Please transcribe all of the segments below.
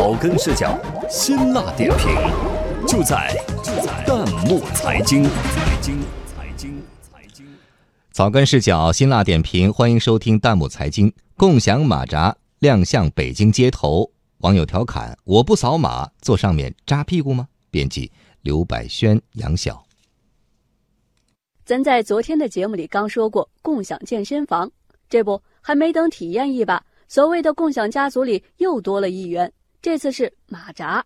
草根视角，辛辣点评，就在就在弹幕财经。财经财经财经。草根视角，辛辣点评，欢迎收听弹幕财经。共享马扎亮相北京街头，网友调侃：“我不扫码，坐上面扎屁股吗？”编辑刘百轩、杨晓。咱在昨天的节目里刚说过共享健身房，这不还没等体验一把。所谓的共享家族里又多了一员，这次是马扎。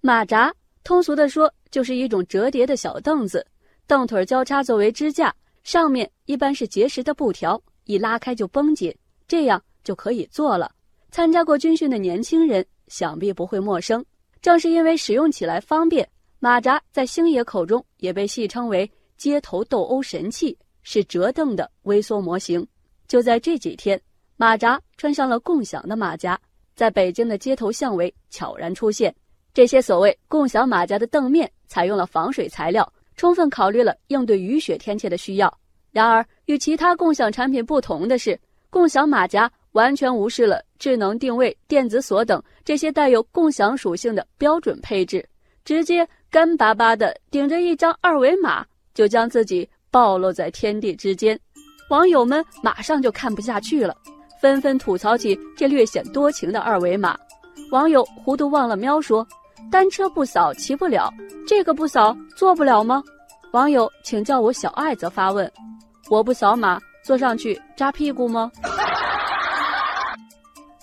马扎通俗的说就是一种折叠的小凳子，凳腿交叉作为支架，上面一般是结实的布条，一拉开就绷紧，这样就可以坐了。参加过军训的年轻人想必不会陌生。正是因为使用起来方便，马扎在星爷口中也被戏称为街头斗殴神器，是折凳的微缩模型。就在这几天。马扎穿上了共享的马甲，在北京的街头巷尾悄然出现。这些所谓共享马甲的凳面采用了防水材料，充分考虑了应对雨雪天气的需要。然而，与其他共享产品不同的是，共享马甲完全无视了智能定位、电子锁等这些带有共享属性的标准配置，直接干巴巴的顶着一张二维码，就将自己暴露在天地之间。网友们马上就看不下去了。纷纷吐槽起这略显多情的二维码，网友糊涂忘了喵说：“单车不扫骑不了，这个不扫坐不了吗？”网友请叫我小爱则发问：“我不扫码坐上去扎屁股吗？”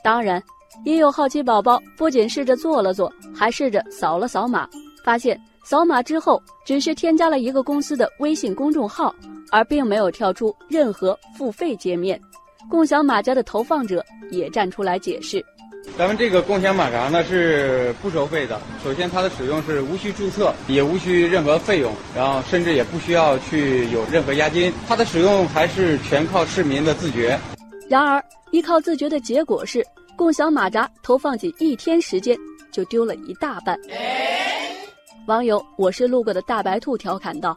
当然，也有好奇宝宝不仅试着坐了坐，还试着扫了扫码，发现扫码之后只是添加了一个公司的微信公众号，而并没有跳出任何付费界面。共享马扎的投放者也站出来解释：“咱们这个共享马扎呢是不收费的。首先，它的使用是无需注册，也无需任何费用，然后甚至也不需要去有任何押金。它的使用还是全靠市民的自觉。然而，依靠自觉的结果是，共享马扎投放仅一天时间就丢了一大半。”网友我是路过的大白兔调侃道：“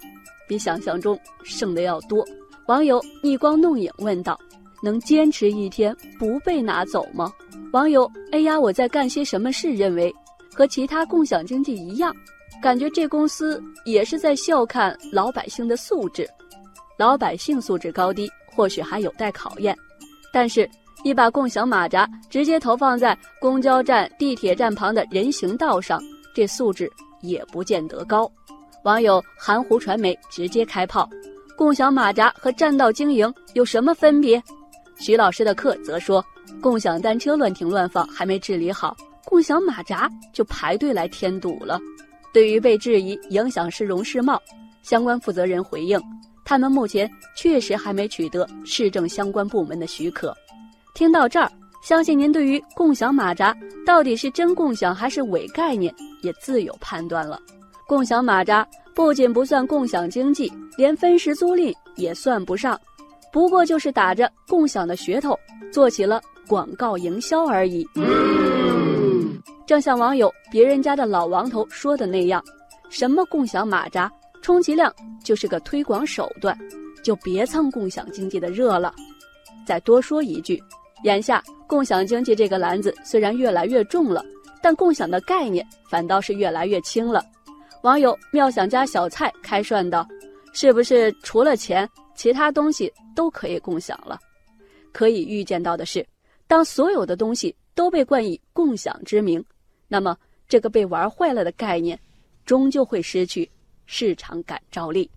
比想象中剩的要多。”网友逆光弄影问道。能坚持一天不被拿走吗？网友哎呀，我在干些什么事？认为和其他共享经济一样，感觉这公司也是在笑看老百姓的素质。老百姓素质高低或许还有待考验，但是，一把共享马扎直接投放在公交站、地铁站旁的人行道上，这素质也不见得高。网友含糊传媒直接开炮：共享马扎和占道经营有什么分别？徐老师的课则说，共享单车乱停乱放还没治理好，共享马扎就排队来添堵了。对于被质疑影响市容市貌，相关负责人回应，他们目前确实还没取得市政相关部门的许可。听到这儿，相信您对于共享马扎到底是真共享还是伪概念也自有判断了。共享马扎不仅不算共享经济，连分时租赁也算不上。不过就是打着共享的噱头，做起了广告营销而已。正像网友别人家的老王头说的那样，什么共享马扎，充其量就是个推广手段，就别蹭共享经济的热了。再多说一句，眼下共享经济这个篮子虽然越来越重了，但共享的概念反倒是越来越轻了。网友妙想家小菜开涮道：“是不是除了钱？”其他东西都可以共享了，可以预见到的是，当所有的东西都被冠以共享之名，那么这个被玩坏了的概念，终究会失去市场感召力。